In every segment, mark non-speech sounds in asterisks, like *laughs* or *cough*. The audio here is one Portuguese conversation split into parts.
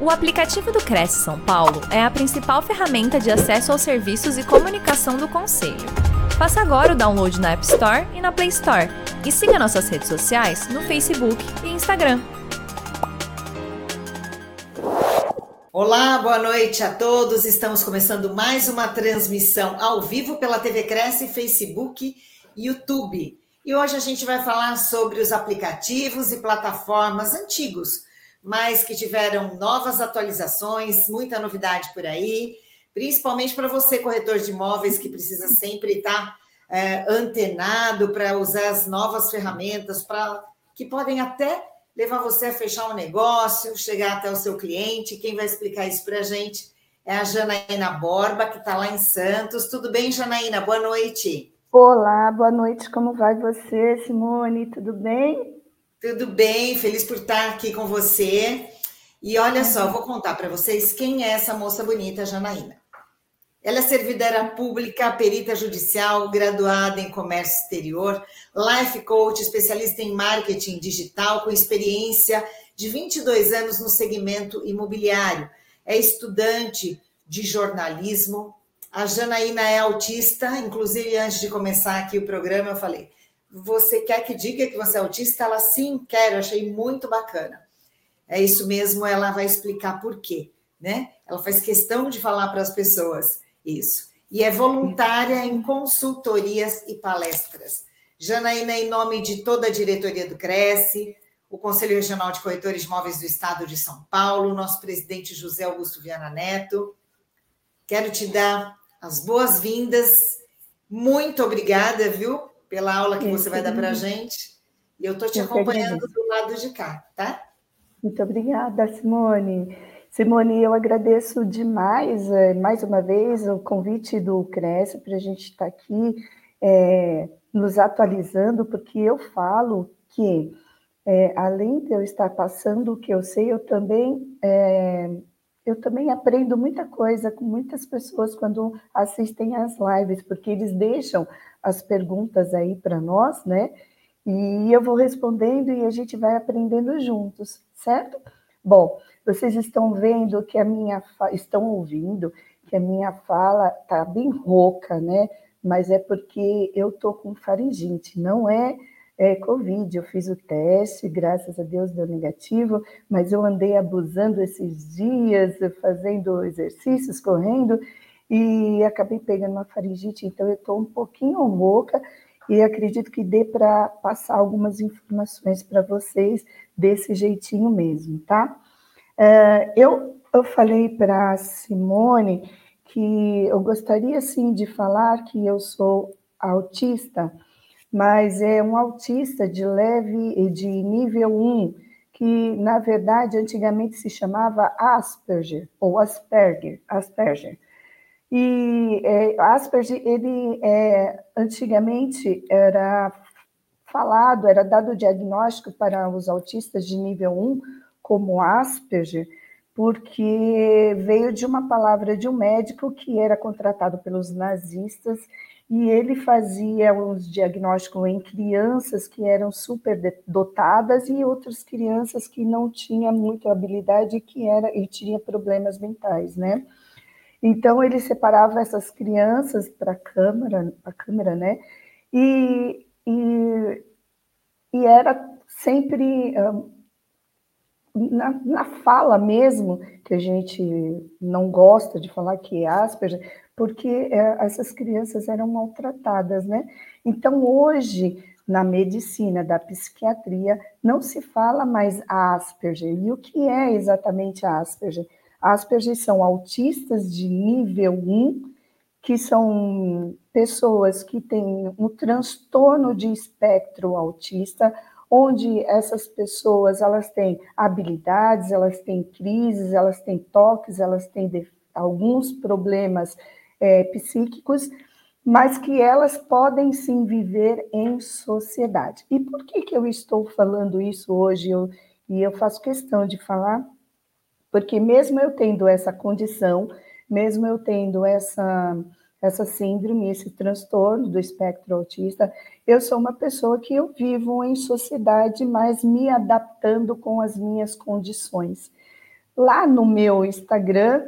O aplicativo do Cresce São Paulo é a principal ferramenta de acesso aos serviços e comunicação do Conselho. Faça agora o download na App Store e na Play Store. E siga nossas redes sociais no Facebook e Instagram. Olá, boa noite a todos. Estamos começando mais uma transmissão ao vivo pela TV Cresce, Facebook e YouTube. E hoje a gente vai falar sobre os aplicativos e plataformas antigos mas que tiveram novas atualizações, muita novidade por aí, principalmente para você, corretor de imóveis, que precisa sempre estar é, antenado para usar as novas ferramentas para que podem até levar você a fechar um negócio, chegar até o seu cliente. Quem vai explicar isso para a gente é a Janaína Borba, que está lá em Santos. Tudo bem, Janaína? Boa noite. Olá, boa noite. Como vai você, Simone? Tudo bem? Tudo bem, feliz por estar aqui com você. E olha só, vou contar para vocês quem é essa moça bonita, Janaína. Ela é servidora pública, perita judicial, graduada em comércio exterior, life coach, especialista em marketing digital, com experiência de 22 anos no segmento imobiliário. É estudante de jornalismo. A Janaína é autista, inclusive antes de começar aqui o programa, eu falei: você quer que diga que você é autista? Ela sim, quero, achei muito bacana. É isso mesmo, ela vai explicar por quê, né? Ela faz questão de falar para as pessoas isso. E é voluntária em consultorias e palestras. Janaína, em nome de toda a diretoria do Cresce, o Conselho Regional de Corretores de Imóveis do Estado de São Paulo, nosso presidente José Augusto Viana Neto, quero te dar as boas-vindas. Muito obrigada, viu, pela aula que é, você vai dar para a gente. E eu estou te acompanhando do lado de cá, tá? Muito obrigada, Simone. Simone, eu agradeço demais, é, mais uma vez, o convite do Cresce para a gente estar tá aqui é, nos atualizando, porque eu falo que, é, além de eu estar passando o que eu sei, eu também, é, eu também aprendo muita coisa com muitas pessoas quando assistem às lives, porque eles deixam as perguntas aí para nós, né? E eu vou respondendo e a gente vai aprendendo juntos, certo? Bom, vocês estão vendo que a minha estão ouvindo que a minha fala tá bem rouca, né? Mas é porque eu tô com faringite, não é, é Covid. Eu fiz o teste, graças a Deus deu negativo, mas eu andei abusando esses dias, fazendo exercícios, correndo, e acabei pegando uma faringite, então eu estou um pouquinho rouca e acredito que dê para passar algumas informações para vocês desse jeitinho mesmo, tá? Uh, eu, eu falei para Simone que eu gostaria sim de falar que eu sou autista, mas é um autista de leve de nível 1, que na verdade antigamente se chamava Asperger ou Asperger, Asperger. E é, Asperger, ele é, antigamente era falado, era dado o diagnóstico para os autistas de nível 1 como Asperger, porque veio de uma palavra de um médico que era contratado pelos nazistas e ele fazia os diagnósticos em crianças que eram super dotadas e outras crianças que não tinham muita habilidade que era e tinha problemas mentais, né? Então ele separava essas crianças para a câmera, a câmera, né? E, e, e era sempre na, na, fala mesmo que a gente não gosta de falar que é Asperger, porque é, essas crianças eram maltratadas, né? Então hoje na medicina da psiquiatria não se fala mais Asperger. E o que é exatamente Asperger? Asperger são autistas de nível 1, que são pessoas que têm um transtorno de espectro autista, onde essas pessoas elas têm habilidades, elas têm crises, elas têm toques, elas têm alguns problemas é, psíquicos, mas que elas podem sim viver em sociedade. E por que, que eu estou falando isso hoje? Eu, e eu faço questão de falar porque mesmo eu tendo essa condição, mesmo eu tendo essa, essa síndrome, esse transtorno do espectro autista, eu sou uma pessoa que eu vivo em sociedade, mas me adaptando com as minhas condições. lá no meu Instagram,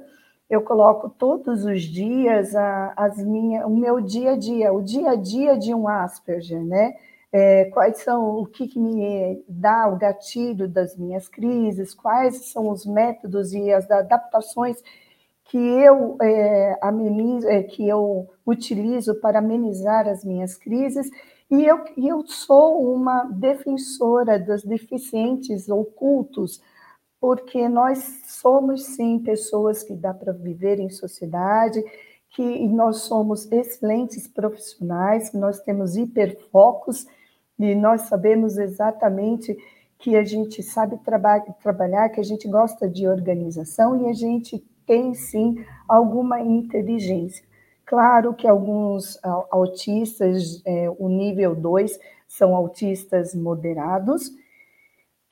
eu coloco todos os dias a, as minha, o meu dia a dia, o dia a dia de um Asperger, né? É, quais são o que, que, me dá o gatilho das minhas crises, quais são os métodos e as adaptações que eu é, amenizo, é, que eu utilizo para amenizar as minhas crises e eu, eu sou uma defensora dos deficientes ocultos, porque nós somos, sim, pessoas que dá para viver em sociedade, que nós somos excelentes profissionais, que nós temos hiperfocos e nós sabemos exatamente que a gente sabe traba trabalhar, que a gente gosta de organização e a gente tem, sim, alguma inteligência. Claro que alguns autistas, é, o nível 2, são autistas moderados,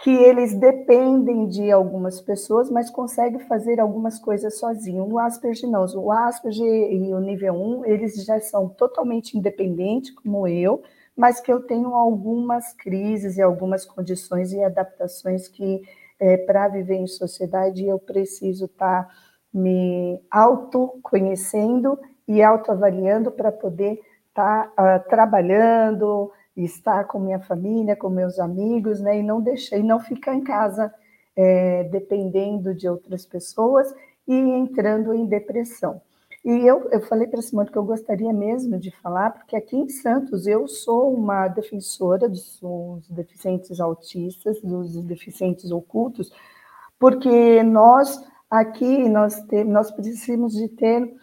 que eles dependem de algumas pessoas, mas conseguem fazer algumas coisas sozinhos. O Asperger não, o Asperger e o nível 1, eles já são totalmente independentes, como eu, mas que eu tenho algumas crises e algumas condições e adaptações que, é, para viver em sociedade, eu preciso estar tá me autoconhecendo e autoavaliando para poder estar tá, uh, trabalhando, estar com minha família, com meus amigos, né? E não deixar, e não ficar em casa é, dependendo de outras pessoas e entrando em depressão. E eu, eu falei para Simone que eu gostaria mesmo de falar, porque aqui em Santos eu sou uma defensora dos, dos deficientes autistas, dos deficientes ocultos, porque nós aqui nós, nós precisamos de ter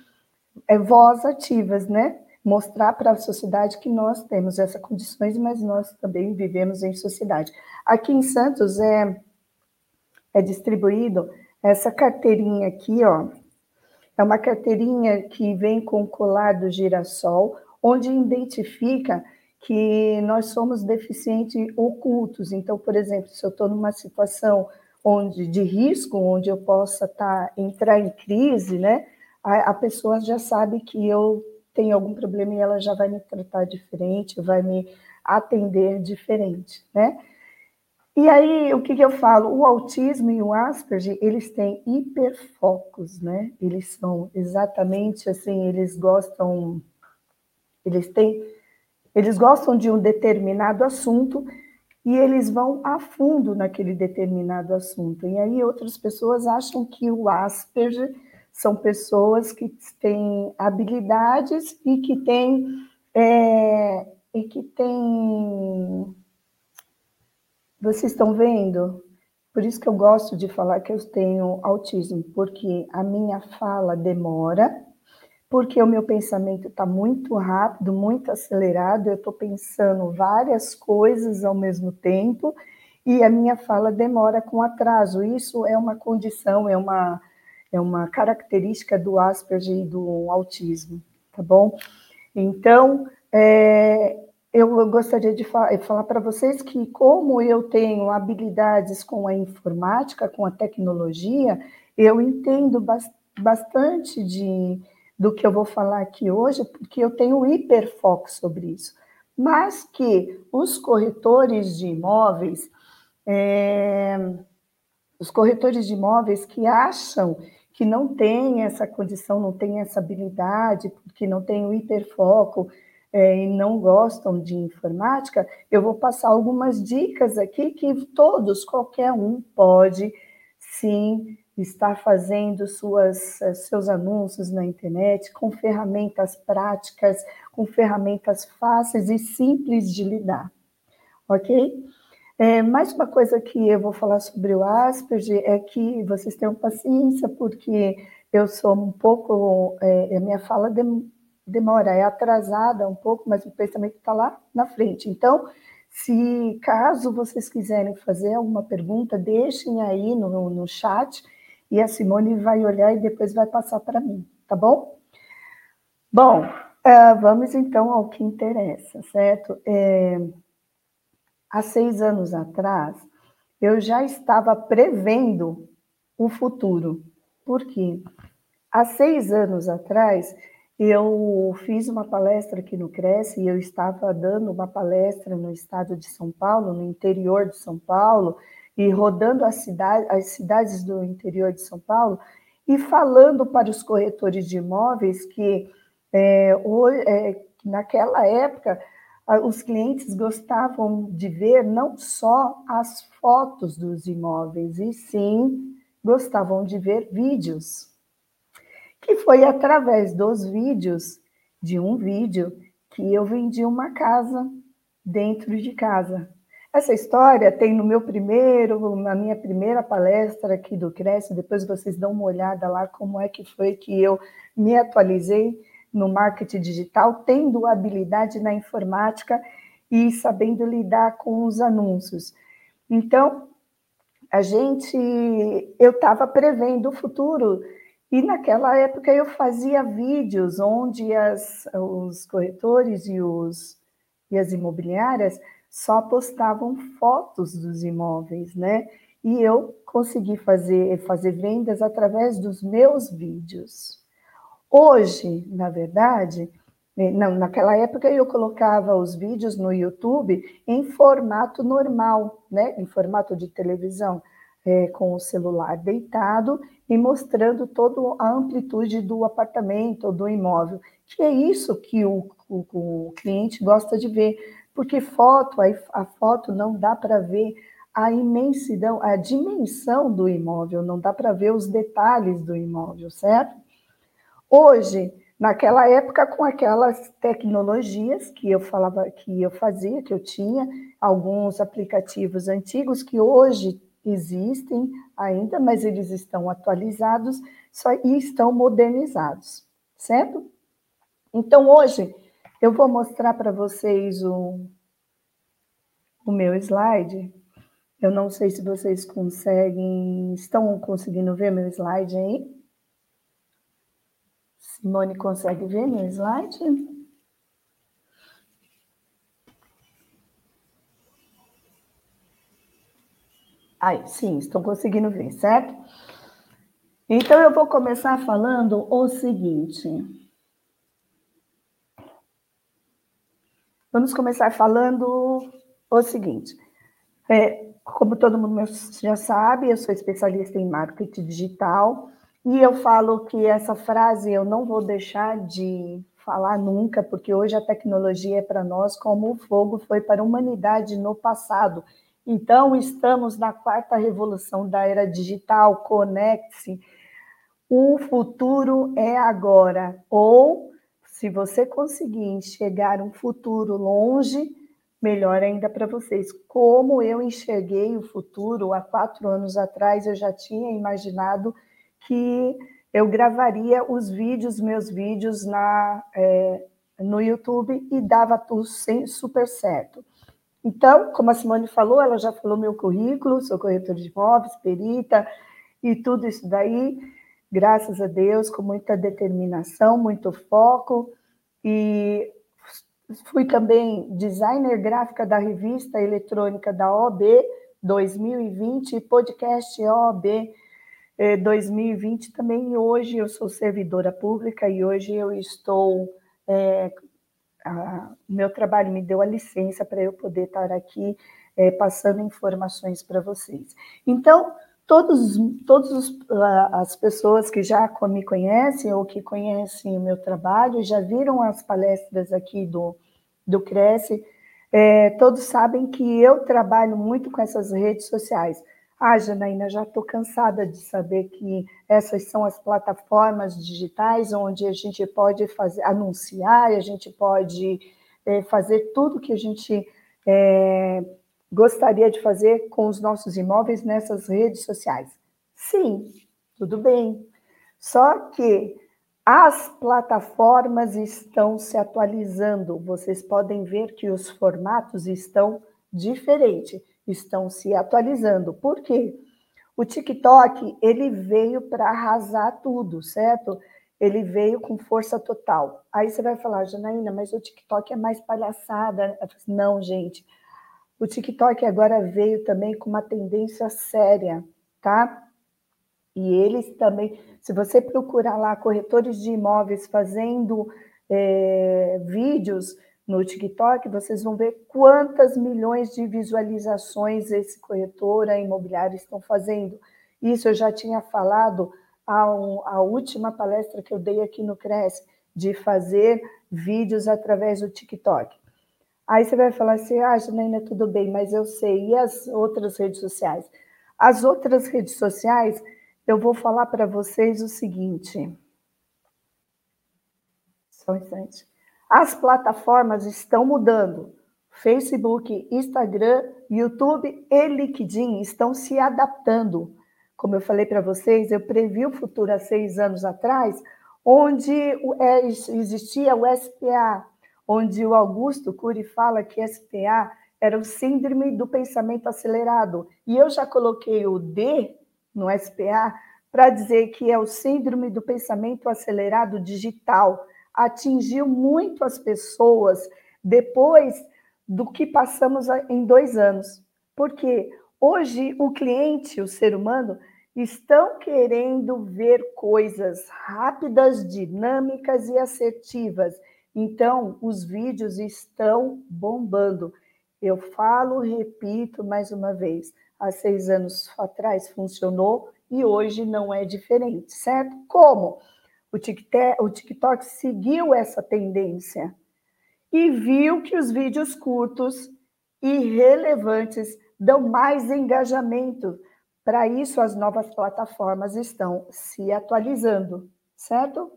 é, voz ativas, né? Mostrar para a sociedade que nós temos essas condições, mas nós também vivemos em sociedade. Aqui em Santos é, é distribuído essa carteirinha aqui, ó. É uma carteirinha que vem com colar do girassol, onde identifica que nós somos deficientes ocultos. Então, por exemplo, se eu estou numa situação onde de risco, onde eu possa tá, entrar em crise, né? a, a pessoa já sabe que eu tenho algum problema e ela já vai me tratar diferente, vai me atender diferente, né? E aí, o que, que eu falo? O autismo e o Asperger, eles têm hiperfocos, né? Eles são exatamente assim, eles gostam, eles têm, eles gostam de um determinado assunto e eles vão a fundo naquele determinado assunto. E aí outras pessoas acham que o Asperger são pessoas que têm habilidades e que têm é, e que têm vocês estão vendo? Por isso que eu gosto de falar que eu tenho autismo, porque a minha fala demora, porque o meu pensamento está muito rápido, muito acelerado, eu estou pensando várias coisas ao mesmo tempo e a minha fala demora com atraso. Isso é uma condição, é uma é uma característica do Asperger e do autismo, tá bom? Então, é, eu gostaria de falar, falar para vocês que, como eu tenho habilidades com a informática, com a tecnologia, eu entendo bastante de, do que eu vou falar aqui hoje, porque eu tenho hiperfoco sobre isso. Mas que os corretores de imóveis, é, os corretores de imóveis que acham que não tem essa condição, não tem essa habilidade, porque não tem o hiperfoco é, e não gostam de informática, eu vou passar algumas dicas aqui que todos, qualquer um, pode sim estar fazendo suas, seus anúncios na internet com ferramentas práticas, com ferramentas fáceis e simples de lidar, ok? É, mais uma coisa que eu vou falar sobre o Asperger é que vocês tenham paciência, porque eu sou um pouco, é, a minha fala demora, é atrasada um pouco, mas o pensamento está lá na frente. Então, se caso vocês quiserem fazer alguma pergunta, deixem aí no, no chat e a Simone vai olhar e depois vai passar para mim, tá bom? Bom, uh, vamos então ao que interessa, certo? É, há seis anos atrás, eu já estava prevendo o futuro. Por quê? Há seis anos atrás, eu fiz uma palestra aqui no Cresce e eu estava dando uma palestra no estado de São Paulo, no interior de São Paulo, e rodando as cidades, as cidades do interior de São Paulo e falando para os corretores de imóveis que é, hoje, é, naquela época os clientes gostavam de ver não só as fotos dos imóveis, e sim gostavam de ver vídeos. Que foi através dos vídeos, de um vídeo, que eu vendi uma casa dentro de casa. Essa história tem no meu primeiro, na minha primeira palestra aqui do Cresce, depois vocês dão uma olhada lá como é que foi que eu me atualizei no marketing digital, tendo habilidade na informática e sabendo lidar com os anúncios. Então, a gente, eu estava prevendo o futuro e naquela época eu fazia vídeos onde as, os corretores e, os, e as imobiliárias só postavam fotos dos imóveis, né? E eu consegui fazer, fazer vendas através dos meus vídeos. Hoje, na verdade, eh, não, naquela época eu colocava os vídeos no YouTube em formato normal, né? em formato de televisão, é, com o celular deitado e mostrando toda a amplitude do apartamento ou do imóvel, que é isso que o, o, o cliente gosta de ver, porque foto, a, foto não dá para ver a imensidão, a dimensão do imóvel, não dá para ver os detalhes do imóvel, certo? Hoje, naquela época, com aquelas tecnologias que eu falava, que eu fazia, que eu tinha, alguns aplicativos antigos que hoje existem ainda, mas eles estão atualizados só, e estão modernizados, certo? Então, hoje, eu vou mostrar para vocês o, o meu slide. Eu não sei se vocês conseguem, estão conseguindo ver meu slide aí? Simone consegue ver meu slide? Aí, sim, estão conseguindo ver, certo? Então, eu vou começar falando o seguinte. Vamos começar falando o seguinte. É, como todo mundo já sabe, eu sou especialista em marketing digital e eu falo que essa frase eu não vou deixar de falar nunca, porque hoje a tecnologia é para nós como o fogo foi para a humanidade no passado. Então, estamos na quarta revolução da era digital, conecte-se. O futuro é agora. Ou, se você conseguir enxergar um futuro longe, melhor ainda para vocês. Como eu enxerguei o futuro há quatro anos atrás, eu já tinha imaginado que eu gravaria os vídeos, meus vídeos na, é, no YouTube e dava tudo super certo. Então, como a Simone falou, ela já falou meu currículo, sou corretora de imóveis, perita e tudo isso daí, graças a Deus, com muita determinação, muito foco. E fui também designer gráfica da revista eletrônica da OB 2020 e podcast OB 2020 é, também. Hoje eu sou servidora pública e hoje eu estou. É, a, meu trabalho me deu a licença para eu poder estar aqui é, passando informações para vocês. Então, todos, todos as pessoas que já me conhecem ou que conhecem o meu trabalho, já viram as palestras aqui do, do Cresce, é, todos sabem que eu trabalho muito com essas redes sociais. Ah, Janaína, já estou cansada de saber que essas são as plataformas digitais onde a gente pode fazer, anunciar, a gente pode é, fazer tudo que a gente é, gostaria de fazer com os nossos imóveis nessas redes sociais. Sim, tudo bem. Só que as plataformas estão se atualizando. Vocês podem ver que os formatos estão diferentes estão se atualizando. Por quê? O TikTok, ele veio para arrasar tudo, certo? Ele veio com força total. Aí você vai falar, Janaína, mas o TikTok é mais palhaçada. Não, gente. O TikTok agora veio também com uma tendência séria, tá? E eles também, se você procurar lá corretores de imóveis fazendo é, vídeos no TikTok, vocês vão ver quantas milhões de visualizações esse corretora imobiliária estão fazendo. Isso eu já tinha falado a, a última palestra que eu dei aqui no Cresce, de fazer vídeos através do TikTok. Aí você vai falar assim, ah, Janaína, tudo bem, mas eu sei. E as outras redes sociais? As outras redes sociais, eu vou falar para vocês o seguinte. Só um instante. As plataformas estão mudando. Facebook, Instagram, YouTube e LinkedIn estão se adaptando. Como eu falei para vocês, eu previ o futuro há seis anos atrás, onde é, existia o SPA, onde o Augusto Cury fala que SPA era o síndrome do pensamento acelerado. E eu já coloquei o D no SPA para dizer que é o síndrome do pensamento acelerado digital. Atingiu muito as pessoas depois do que passamos em dois anos. Porque hoje o cliente, o ser humano, estão querendo ver coisas rápidas, dinâmicas e assertivas. Então, os vídeos estão bombando. Eu falo, repito mais uma vez: há seis anos atrás funcionou e hoje não é diferente, certo? Como? O TikTok, o TikTok seguiu essa tendência e viu que os vídeos curtos e relevantes dão mais engajamento para isso, as novas plataformas estão se atualizando, certo?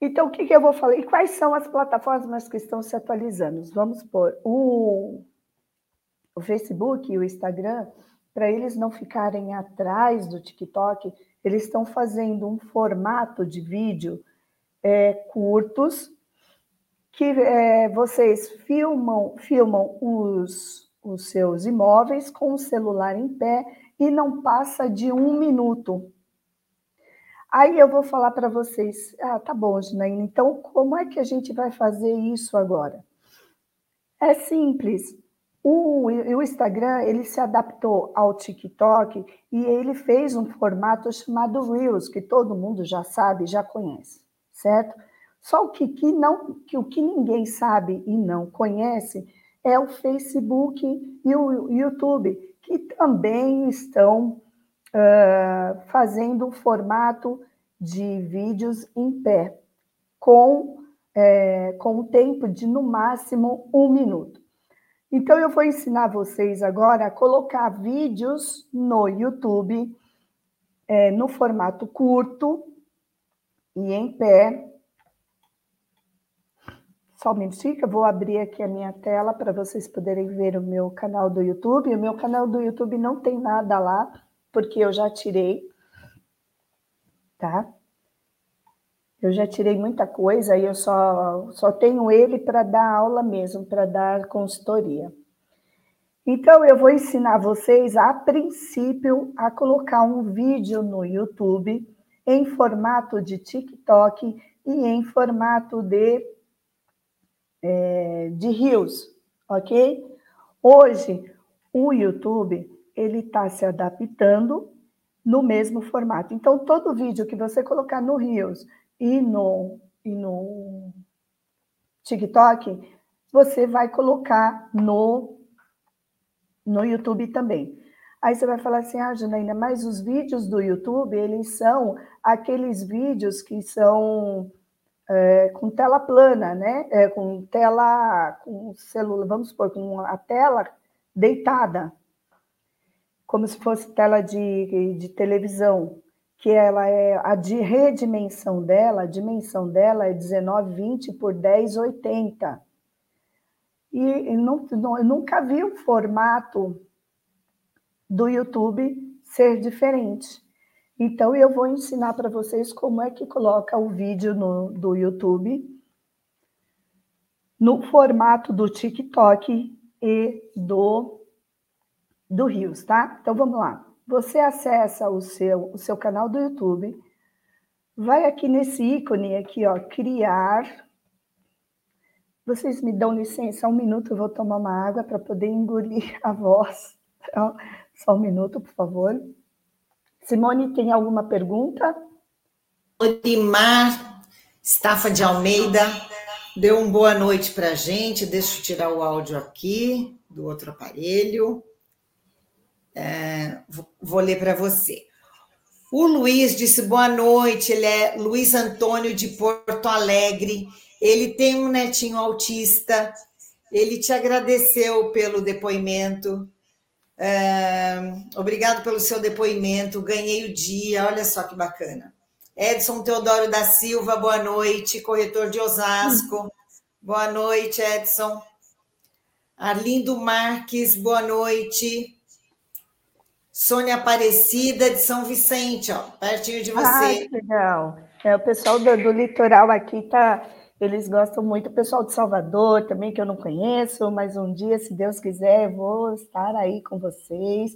Então, o que, que eu vou falar? E quais são as plataformas que estão se atualizando? Vamos por o, o Facebook e o Instagram, para eles não ficarem atrás do TikTok, eles estão fazendo um formato de vídeo é, curtos que é, vocês filmam, filmam os, os seus imóveis com o celular em pé e não passa de um minuto. Aí eu vou falar para vocês, ah, tá bom, Ginaína, então como é que a gente vai fazer isso agora? É simples. O, o Instagram, ele se adaptou ao TikTok e ele fez um formato chamado Reels, que todo mundo já sabe, já conhece, certo? Só o que, que não, que o que ninguém sabe e não conhece é o Facebook e o YouTube, que também estão uh, fazendo um formato de vídeos em pé, com, é, com um tempo de no máximo um minuto. Então, eu vou ensinar vocês agora a colocar vídeos no YouTube é, no formato curto e em pé, só um minutinho eu vou abrir aqui a minha tela para vocês poderem ver o meu canal do YouTube. O meu canal do YouTube não tem nada lá, porque eu já tirei, tá? Eu já tirei muita coisa e eu só, só tenho ele para dar aula mesmo, para dar consultoria. Então, eu vou ensinar vocês, a princípio, a colocar um vídeo no YouTube em formato de TikTok e em formato de é, de rios, ok? Hoje, o YouTube ele está se adaptando no mesmo formato. Então, todo vídeo que você colocar no Rios e no, e no TikTok, você vai colocar no, no YouTube também. Aí você vai falar assim, ah, Janaína, mas os vídeos do YouTube, eles são aqueles vídeos que são é, com tela plana, né? É, com tela, com celular, vamos supor, com a tela deitada, como se fosse tela de, de televisão, que ela é a de redimensão dela, a dimensão dela é 1920 por 1080. E não, eu nunca vi um formato do YouTube ser diferente. Então, eu vou ensinar para vocês como é que coloca o vídeo no, do YouTube no formato do TikTok e do, do Rios, tá? Então, vamos lá. Você acessa o seu, o seu canal do YouTube, vai aqui nesse ícone aqui, ó, criar. Vocês me dão licença, um minuto, eu vou tomar uma água para poder engolir *laughs* a voz. Então, só um minuto, por favor. Simone, tem alguma pergunta? Orimar Estafa de Almeida. deu uma boa noite para a gente. Deixa eu tirar o áudio aqui do outro aparelho. É, vou ler para você. O Luiz disse boa noite. Ele é Luiz Antônio de Porto Alegre. Ele tem um netinho autista. Ele te agradeceu pelo depoimento. É, obrigado pelo seu depoimento. Ganhei o dia. Olha só que bacana. Edson Teodoro da Silva, boa noite. Corretor de Osasco. Boa noite, Edson. Arlindo Marques, boa noite. Sônia Aparecida de São Vicente, ó, pertinho de você. Ah, legal. É, o pessoal do, do litoral aqui tá, eles gostam muito. O pessoal de Salvador também, que eu não conheço, mas um dia, se Deus quiser, vou estar aí com vocês.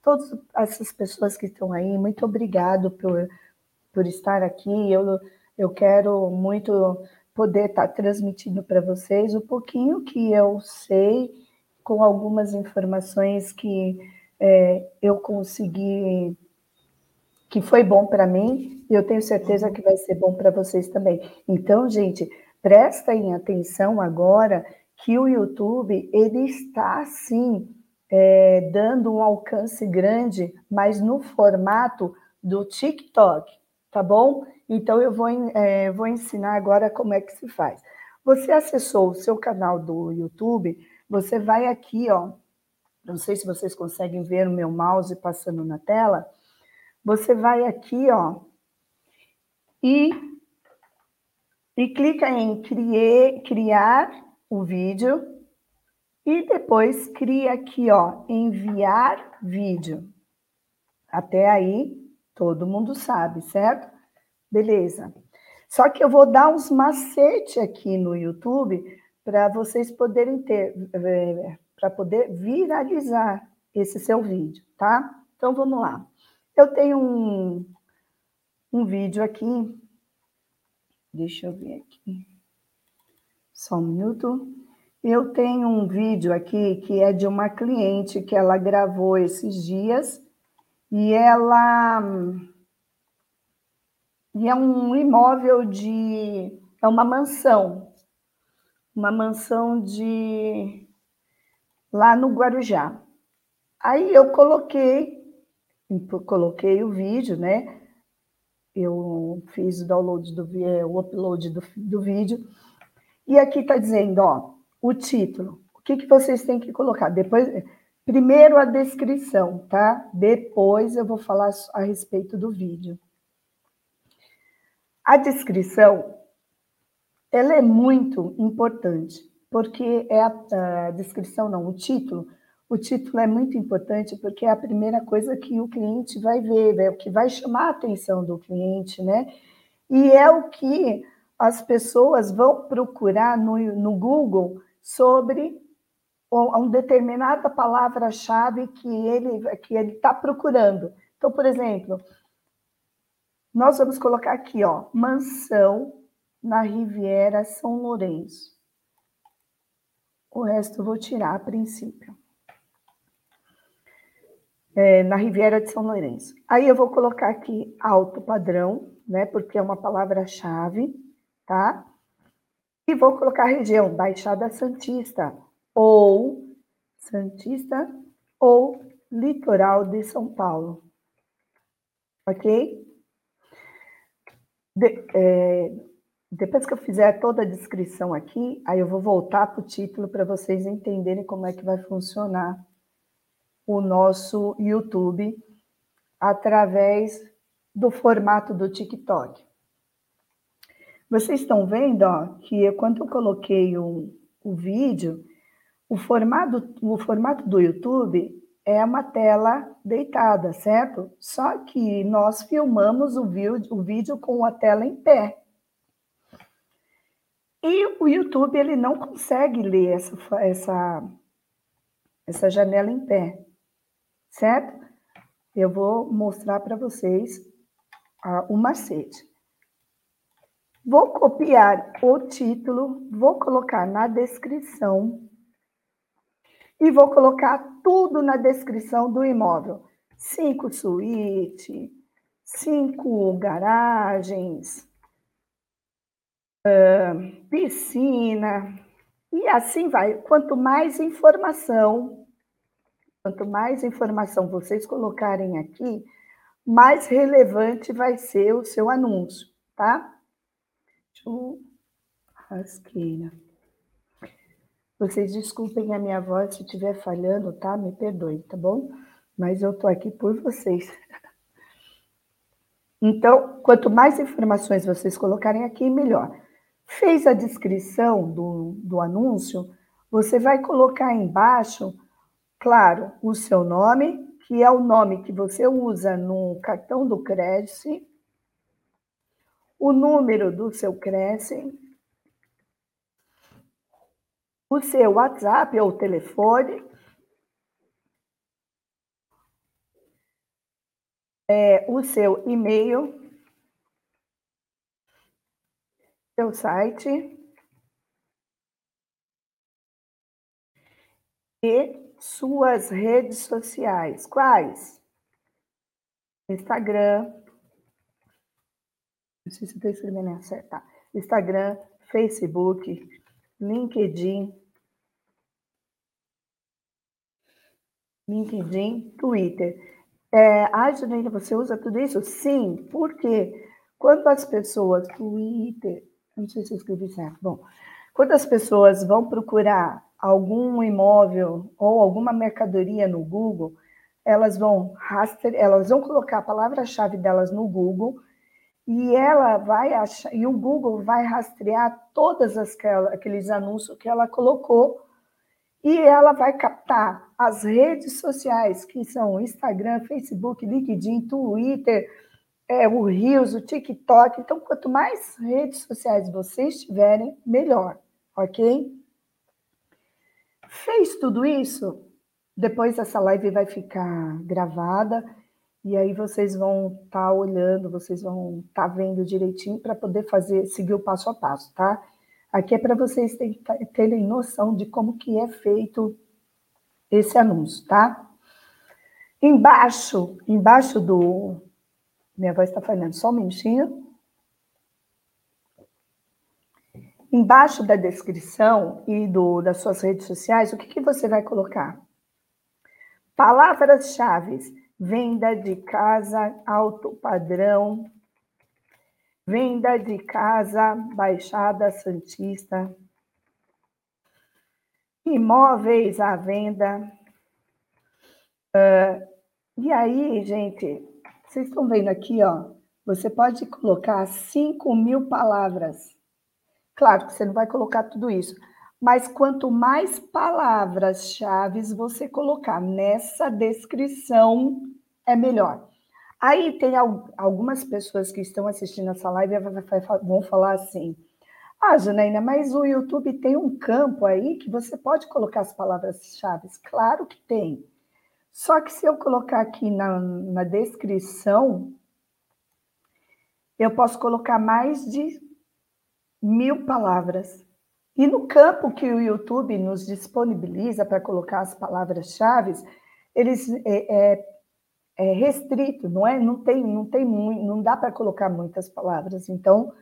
Todas essas pessoas que estão aí, muito obrigado por, por estar aqui. Eu, eu quero muito poder estar transmitindo para vocês o pouquinho que eu sei, com algumas informações que é, eu consegui, que foi bom para mim, e eu tenho certeza que vai ser bom para vocês também. Então, gente, prestem atenção agora que o YouTube ele está sim é, dando um alcance grande, mas no formato do TikTok, tá bom? Então eu vou, é, vou ensinar agora como é que se faz. Você acessou o seu canal do YouTube, você vai aqui, ó, não sei se vocês conseguem ver o meu mouse passando na tela. Você vai aqui, ó, e, e clica em criar, criar o vídeo e depois cria aqui, ó, enviar vídeo. Até aí, todo mundo sabe, certo? Beleza. Só que eu vou dar uns macetes aqui no YouTube para vocês poderem ter, é, para poder viralizar esse seu vídeo, tá? Então vamos lá. Eu tenho um, um vídeo aqui. Deixa eu ver aqui. Só um minuto. Eu tenho um vídeo aqui que é de uma cliente que ela gravou esses dias e ela e é um imóvel de é uma mansão, uma mansão de lá no Guarujá. Aí eu coloquei, coloquei o vídeo, né? Eu fiz o download do é, o upload do, do vídeo. E aqui está dizendo, ó, o título. O que, que vocês têm que colocar? Depois, primeiro a descrição, tá? Depois eu vou falar a respeito do vídeo. A descrição, ela é muito importante porque é a, a descrição, não, o título. O título é muito importante porque é a primeira coisa que o cliente vai ver, é o que vai chamar a atenção do cliente, né? E é o que as pessoas vão procurar no, no Google sobre uma determinada palavra-chave que ele que ele está procurando. Então, por exemplo, nós vamos colocar aqui, ó, mansão na Riviera São Lourenço. O resto eu vou tirar a princípio. É, na Riviera de São Lourenço. Aí eu vou colocar aqui alto padrão, né? Porque é uma palavra-chave, tá? E vou colocar a região Baixada Santista ou Santista ou Litoral de São Paulo. Ok? De, é, depois que eu fizer toda a descrição aqui, aí eu vou voltar para o título para vocês entenderem como é que vai funcionar o nosso YouTube através do formato do TikTok. Vocês estão vendo ó, que quando eu coloquei o, o vídeo, o formato, o formato do YouTube é uma tela deitada, certo? Só que nós filmamos o o vídeo com a tela em pé. E o YouTube ele não consegue ler essa, essa, essa janela em pé, certo? Eu vou mostrar para vocês o macete. Vou copiar o título, vou colocar na descrição e vou colocar tudo na descrição do imóvel. Cinco suítes, cinco garagens, piscina, e assim vai. Quanto mais informação, quanto mais informação vocês colocarem aqui, mais relevante vai ser o seu anúncio, tá? Churrasqueira. Vocês desculpem a minha voz se estiver falhando, tá? Me perdoe, tá bom? Mas eu tô aqui por vocês. *laughs* Então, quanto mais informações vocês colocarem aqui, melhor. Fez a descrição do, do anúncio, você vai colocar embaixo, claro, o seu nome, que é o nome que você usa no cartão do Cresce, o número do seu Cresce, o seu WhatsApp ou telefone, é, o seu e-mail, seu site e suas redes sociais. Quais? Instagram. Não sei se estou escrevendo certo. Tá. Instagram, Facebook, LinkedIn. LinkedIn, Twitter. É, ah, você usa tudo isso? Sim, porque quando as pessoas. Twitter, não sei se eu escrevi certo. Bom, quando as pessoas vão procurar algum imóvel ou alguma mercadoria no Google, elas vão rastrear, elas vão colocar a palavra-chave delas no Google e ela vai achar, e o Google vai rastrear todas as, aqueles anúncios que ela colocou e ela vai captar as redes sociais, que são Instagram, Facebook, LinkedIn, Twitter, é, o Reels, o TikTok. Então, quanto mais redes sociais vocês tiverem, melhor, ok? Fez tudo isso? Depois essa live vai ficar gravada e aí vocês vão estar tá olhando, vocês vão estar tá vendo direitinho para poder fazer, seguir o passo a passo, tá? Aqui é para vocês terem noção de como que é feito esse anúncio, tá? Embaixo, embaixo do, minha voz está falhando, só um minutinho. Embaixo da descrição e do, das suas redes sociais, o que, que você vai colocar? Palavras-chave: venda de casa, alto padrão, venda de casa, Baixada Santista, imóveis à venda. Uh, e aí, gente, vocês estão vendo aqui, ó? Você pode colocar 5 mil palavras. Claro que você não vai colocar tudo isso, mas quanto mais palavras-chave você colocar nessa descrição, é melhor. Aí tem algumas pessoas que estão assistindo essa live vão falar assim: Ah, Janaína, mas o YouTube tem um campo aí que você pode colocar as palavras-chave. Claro que tem. Só que se eu colocar aqui na, na descrição, eu posso colocar mais de mil palavras. E no campo que o YouTube nos disponibiliza para colocar as palavras-chave, eles é, é, é, restrito, não é? Não tem, não tem muito, não dá para colocar muitas palavras. Então,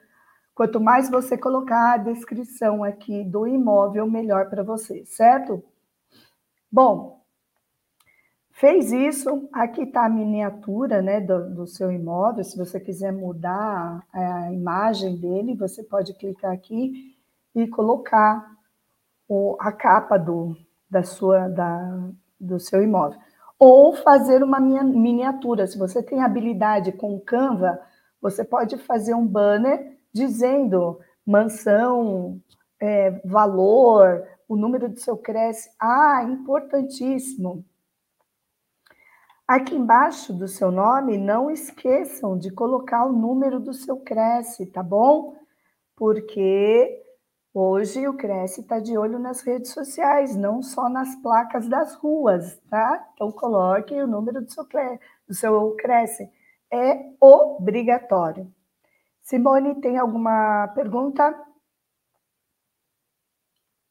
quanto mais você colocar a descrição aqui do imóvel, melhor para você, certo? Bom, Fez isso, aqui está a miniatura né, do, do, seu imóvel. Se você quiser mudar a, imagem dele, você pode clicar aqui e colocar o, a capa do, da sua, da, do seu imóvel. Ou fazer uma miniatura. Se você tem habilidade com Canva, você pode fazer um banner dizendo mansão, é, valor, o número do seu cresce. Ah, importantíssimo Aqui embaixo do seu nome, não esqueçam de colocar o número do seu Cresce, tá bom? Porque hoje o Cresce está de olho nas redes sociais, não só nas placas das ruas, tá? Então coloque o número do seu, do seu Cresce. É obrigatório. Simone, tem alguma pergunta?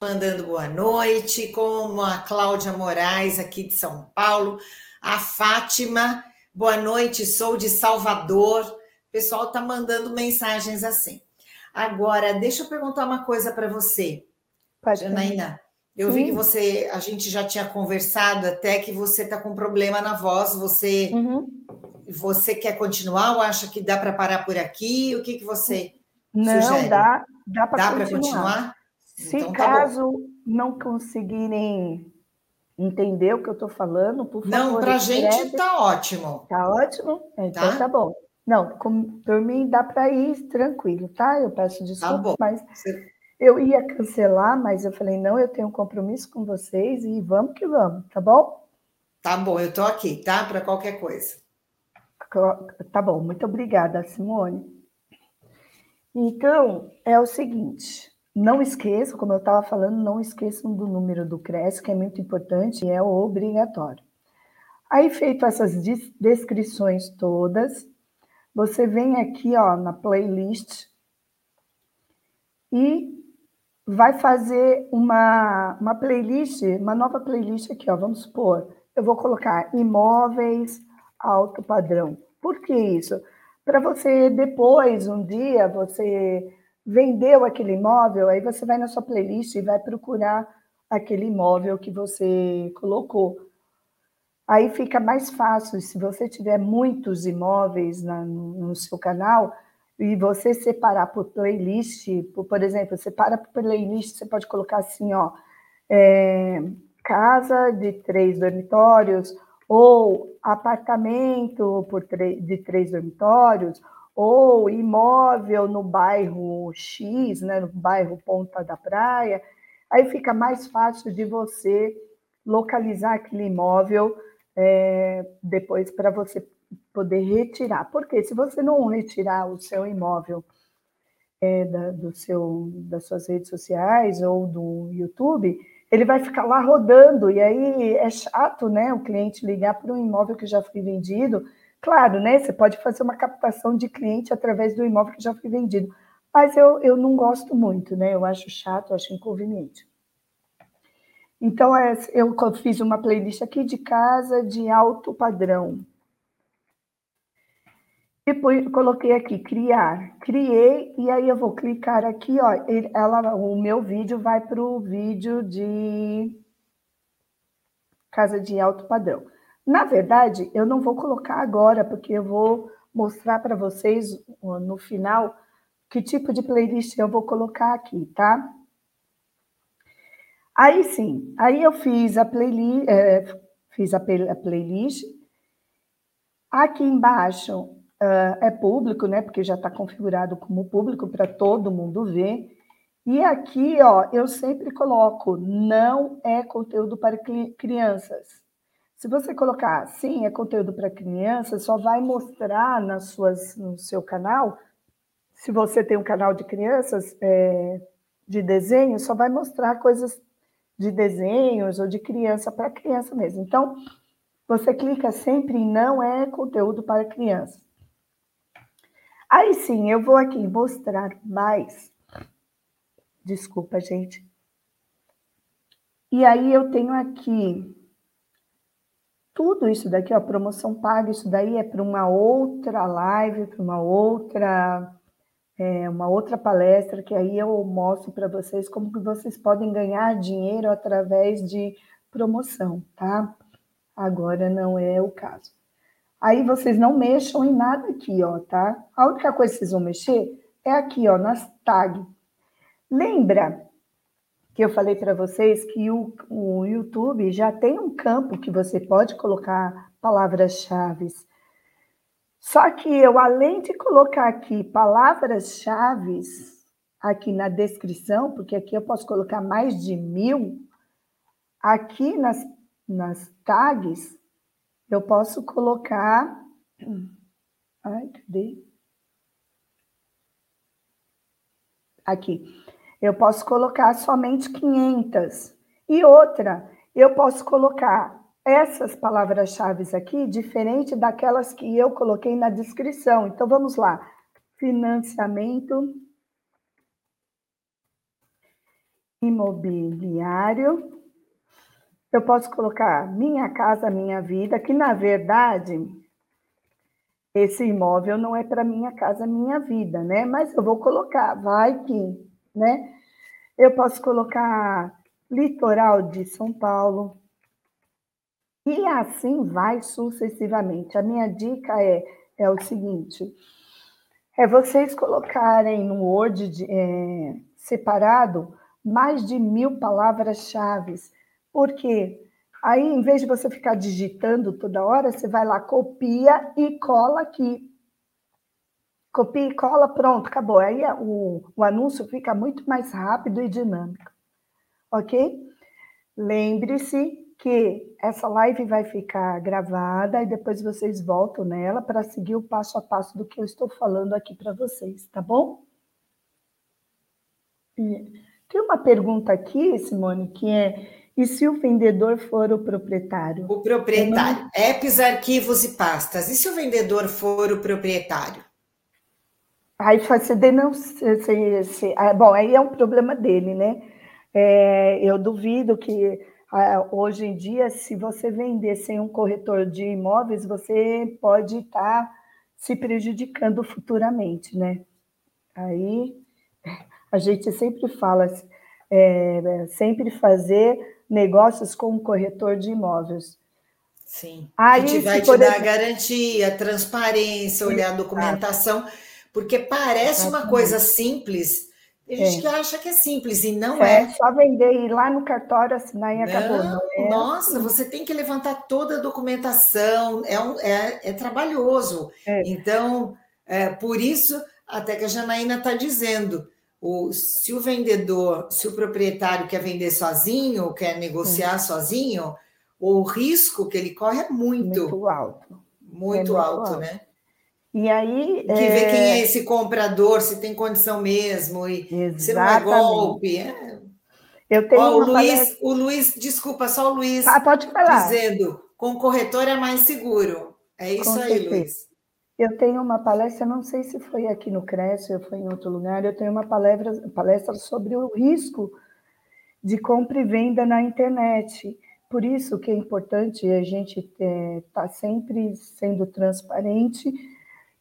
Mandando boa noite, como a Cláudia Moraes, aqui de São Paulo a Fátima, boa noite, sou de Salvador. O pessoal está mandando mensagens assim. Agora, deixa eu perguntar uma coisa para você, Janaína. Eu Sim. vi que você, a gente já tinha conversado até que você está com problema na voz. Você, uhum. você quer continuar ou acha que dá para parar por aqui? O que, que você Não, sugere? dá, dá para continuar. continuar. Se então, tá caso bom. não conseguirem entender o que eu estou falando, por favor. Não, para a gente está ótimo. Está ótimo? Então tá, tá bom. Não, com, por mim dá para ir tranquilo, tá? Eu peço desculpas, tá mas Você... eu ia cancelar, mas eu falei, não, eu tenho um compromisso com vocês e vamos que vamos, tá bom? Tá bom, eu estou aqui, tá? Para qualquer coisa. Tá bom, muito obrigada, Simone. Então, é o seguinte, não esqueçam, como eu estava falando, não esqueçam do número do CRES, que é muito importante e é obrigatório. Aí, feito essas descrições todas, você vem aqui ó, na playlist e vai fazer uma, uma playlist, uma nova playlist aqui, ó, vamos supor, eu vou colocar imóveis alto padrão. Por que isso? Para você depois, um dia, você vendeu aquele imóvel, aí você vai na sua playlist e vai procurar aquele imóvel que você colocou. Aí fica mais fácil, se você tiver muitos imóveis na, no seu canal, e você separar por playlist, por, por exemplo, separa por playlist, você pode colocar assim, ó, é, casa de três dormitórios, ou apartamento por de três dormitórios, ou imóvel no bairro X, né, no bairro Ponta da Praia, aí fica mais fácil de você localizar aquele imóvel é, depois para você poder retirar. Porque se você não retirar o seu imóvel é, da, do seu, das suas redes sociais ou do YouTube, ele vai ficar lá rodando, e aí é chato, né, o cliente ligar para um imóvel que já foi vendido. Claro, né, você pode fazer uma captação de cliente através do imóvel que já foi vendido, mas eu, eu não gosto muito, né, eu acho chato, eu acho inconveniente. Então, é, eu fiz uma playlist aqui de casa de alto padrão. Depois coloquei aqui criar, criei e aí eu vou clicar aqui, ó, ela, o meu vídeo vai para o vídeo de casa de alto padrão. Na verdade, eu não vou colocar agora porque eu vou mostrar para vocês no final que tipo de playlist eu vou colocar aqui, tá? Aí sim, aí eu fiz a playlist, é, fiz a, playlist. Aqui embaixo uh, é público, né? Porque já está configurado como público para todo mundo ver. E aqui, ó, eu sempre coloco não é conteúdo para crianças. Se você colocar sim, é conteúdo para crianças, só vai mostrar nas suas, no seu canal. Se você tem um canal de crianças, é, de desenho, só vai mostrar coisas de desenhos ou de criança para criança mesmo. Então, você clica sempre em não é conteúdo para criança. Aí sim, eu vou aqui mostrar mais. Desculpa, gente. E aí eu tenho aqui tudo isso daqui, ó, promoção paga, isso daí é para uma outra live, para uma outra é, uma outra palestra que aí eu mostro para vocês como que vocês podem ganhar dinheiro através de promoção, tá? Agora não é o caso. Aí vocês não mexam em nada aqui, ó, tá? A única coisa que vocês vão mexer é aqui, ó, nas tags. Lembra que eu falei para vocês que o, o YouTube já tem um campo que você pode colocar palavras-chave só que eu, além de colocar aqui palavras-chave aqui na descrição, porque aqui eu posso colocar mais de mil, aqui nas, nas tags, eu posso colocar. Ai, cadê? Aqui. Eu posso colocar somente 500. E outra, eu posso colocar essas palavras-chave aqui, diferente daquelas que eu coloquei na descrição. Então, vamos lá. Financiamento imobiliário. Eu posso colocar Minha Casa Minha Vida, que na verdade esse imóvel não é para minha casa, minha vida, né? Mas eu vou colocar, vai que, né? Eu posso colocar litoral de São Paulo. E assim vai sucessivamente. A minha dica é, é o seguinte: é vocês colocarem no Word de, é, separado mais de mil palavras-chave. Por quê? Aí, em vez de você ficar digitando toda hora, você vai lá, copia e cola aqui. Copia e cola, pronto, acabou. Aí o, o anúncio fica muito mais rápido e dinâmico. Ok? Lembre-se que essa live vai ficar gravada e depois vocês voltam nela para seguir o passo a passo do que eu estou falando aqui para vocês, tá bom? Tem uma pergunta aqui, Simone, que é e se o vendedor for o proprietário? O proprietário. Não... Apps, arquivos e pastas. E se o vendedor for o proprietário? Aí você denuncia. Se, se, ah, bom, aí é um problema dele, né? É, eu duvido que ah, hoje em dia, se você vender sem um corretor de imóveis, você pode estar se prejudicando futuramente, né? Aí a gente sempre fala, é, sempre fazer negócios com um corretor de imóveis. Sim. Aí, a gente vai te dar exemplo... garantia, transparência, olhar a documentação, porque parece uma coisa simples. Tem gente é. que acha que é simples e não é. É só vender, ir lá no cartório, assinar e não, acabou. Não é nossa, assim. você tem que levantar toda a documentação, é, um, é, é trabalhoso. É. Então, é, por isso, até que a Janaína está dizendo, o, se o vendedor, se o proprietário quer vender sozinho, quer negociar sozinho, o risco que ele corre é muito, muito alto. Muito, é muito alto, alto, né? E aí. Que é... ver quem é esse comprador, se tem condição mesmo, e Exatamente. se não é golpe. É... Eu tenho Ó, o, Luiz, o Luiz, desculpa, só o Luiz ah, pode falar. dizendo: com corretor é mais seguro. É isso com aí, certeza. Luiz. Eu tenho uma palestra, não sei se foi aqui no CRES ou foi em outro lugar, eu tenho uma palestra, palestra sobre o risco de compra e venda na internet. Por isso que é importante a gente estar tá sempre sendo transparente.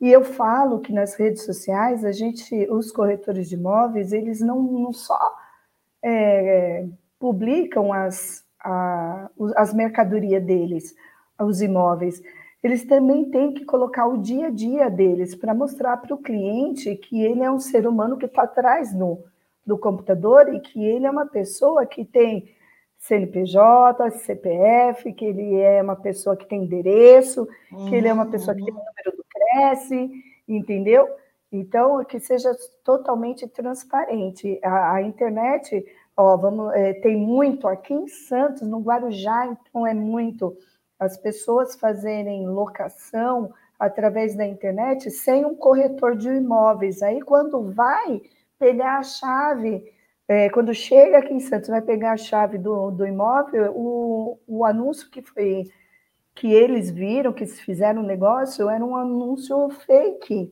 E eu falo que nas redes sociais, a gente, os corretores de imóveis, eles não, não só é, publicam as, a, as mercadorias deles, os imóveis, eles também têm que colocar o dia a dia deles para mostrar para o cliente que ele é um ser humano que está atrás no, do computador e que ele é uma pessoa que tem CNPJ, CPF, que ele é uma pessoa que tem endereço, uhum, que ele é uma pessoa que tem o uhum. número do Cresce, entendeu? Então, que seja totalmente transparente. A, a internet, ó, vamos, é, tem muito aqui em Santos, no Guarujá, então é muito as pessoas fazerem locação através da internet sem um corretor de imóveis. Aí, quando vai pegar a chave, é, quando chega aqui em Santos, vai pegar a chave do, do imóvel, o, o anúncio que foi que eles viram, que fizeram o um negócio, era um anúncio fake,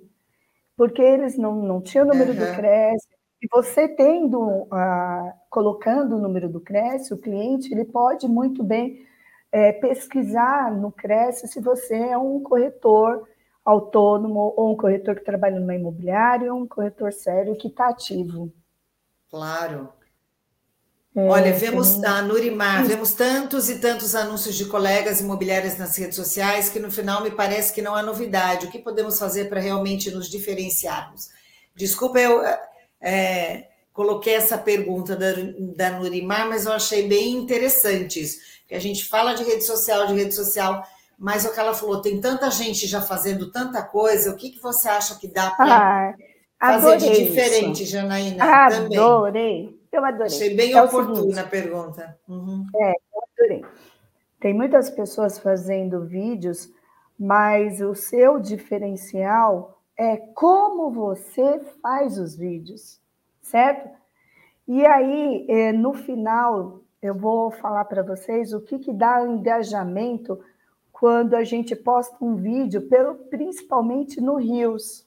porque eles não, não tinham o número uhum. do CRES. E você tendo, uh, colocando o número do CRES, o cliente, ele pode muito bem é, pesquisar no Cresce se você é um corretor autônomo ou um corretor que trabalha numa imobiliária ou um corretor sério que está ativo. Claro. É, Olha, vemos a Nurimar, vemos tantos e tantos anúncios de colegas imobiliárias nas redes sociais que no final me parece que não há novidade. O que podemos fazer para realmente nos diferenciarmos? Desculpa, eu é, coloquei essa pergunta da, da Nurimar, mas eu achei bem interessante isso que a gente fala de rede social, de rede social, mas o que ela falou, tem tanta gente já fazendo tanta coisa, o que, que você acha que dá para ah, fazer de diferente, isso. Janaína? Adorei, também? eu adorei. Achei bem é oportuna a pergunta. Uhum. É, eu adorei. Tem muitas pessoas fazendo vídeos, mas o seu diferencial é como você faz os vídeos, certo? E aí, eh, no final eu vou falar para vocês o que, que dá engajamento quando a gente posta um vídeo, pelo, principalmente no Rios.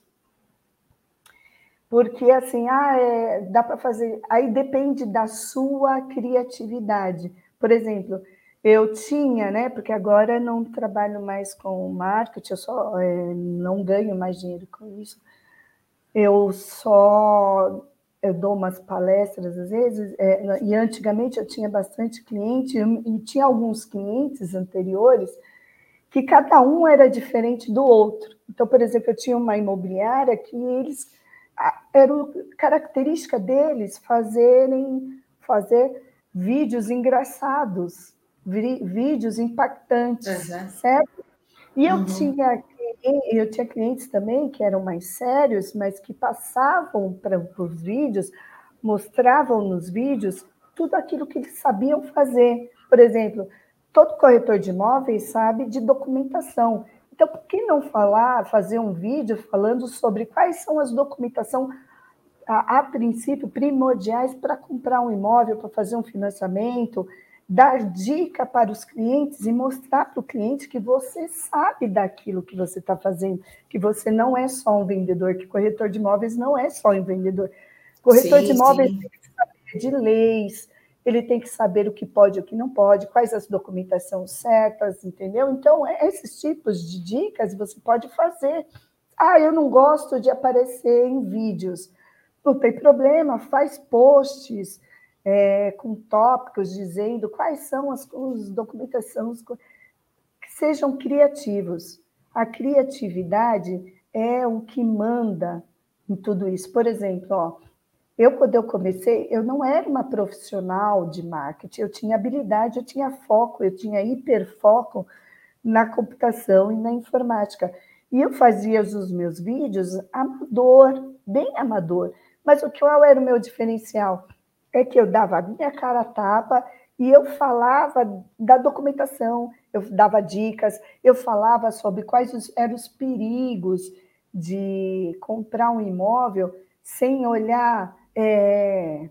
Porque assim, ah, é, dá para fazer. Aí depende da sua criatividade. Por exemplo, eu tinha, né? Porque agora não trabalho mais com marketing, eu só é, não ganho mais dinheiro com isso. Eu só eu dou umas palestras às vezes, é, e antigamente eu tinha bastante cliente, e tinha alguns clientes anteriores que cada um era diferente do outro. Então, por exemplo, eu tinha uma imobiliária que eles era característica deles fazerem fazer vídeos engraçados, vídeos impactantes, uhum. certo? E eu uhum. tinha eu tinha clientes também que eram mais sérios, mas que passavam para os vídeos, mostravam nos vídeos tudo aquilo que eles sabiam fazer. Por exemplo, todo corretor de imóveis sabe de documentação. Então, por que não falar, fazer um vídeo falando sobre quais são as documentação a, a princípio primordiais para comprar um imóvel, para fazer um financiamento, dar dica para os clientes e mostrar para o cliente que você sabe daquilo que você está fazendo, que você não é só um vendedor, que corretor de imóveis não é só um vendedor. Corretor sim, de imóveis sim. tem que saber de leis, ele tem que saber o que pode e o que não pode, quais as documentações certas, entendeu? Então, é, esses tipos de dicas você pode fazer. Ah, eu não gosto de aparecer em vídeos. Não tem problema, faz posts, é, com tópicos dizendo quais são as, as documentações que sejam criativos. A criatividade é o que manda em tudo isso. Por exemplo, ó, eu quando eu comecei, eu não era uma profissional de marketing, eu tinha habilidade, eu tinha foco, eu tinha hiperfoco na computação e na informática. E eu fazia os meus vídeos amador, bem amador. Mas o que era o meu diferencial? é que eu dava a minha cara a tapa e eu falava da documentação, eu dava dicas, eu falava sobre quais eram os perigos de comprar um imóvel sem olhar é,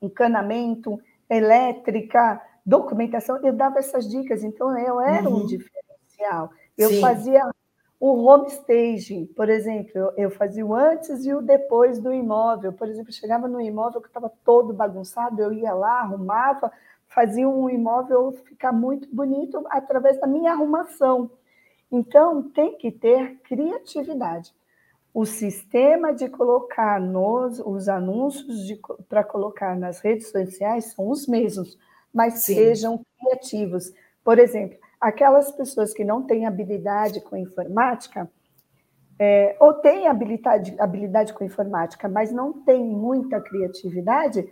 encanamento, elétrica, documentação, eu dava essas dicas, então eu era uhum. um diferencial. Eu Sim. fazia o home staging, por exemplo, eu, eu, fazia o antes e o depois do imóvel. Por exemplo, chegava no imóvel que estava todo bagunçado, eu ia lá, arrumava, fazia um imóvel ficar muito bonito através da minha arrumação. Então, tem que ter criatividade. O sistema de colocar nos, os anúncios para colocar nas redes sociais são os mesmos, mas Sim. sejam criativos. Por exemplo, aquelas pessoas que não têm habilidade com informática, é, ou têm habilidade, habilidade com informática, mas não têm muita criatividade,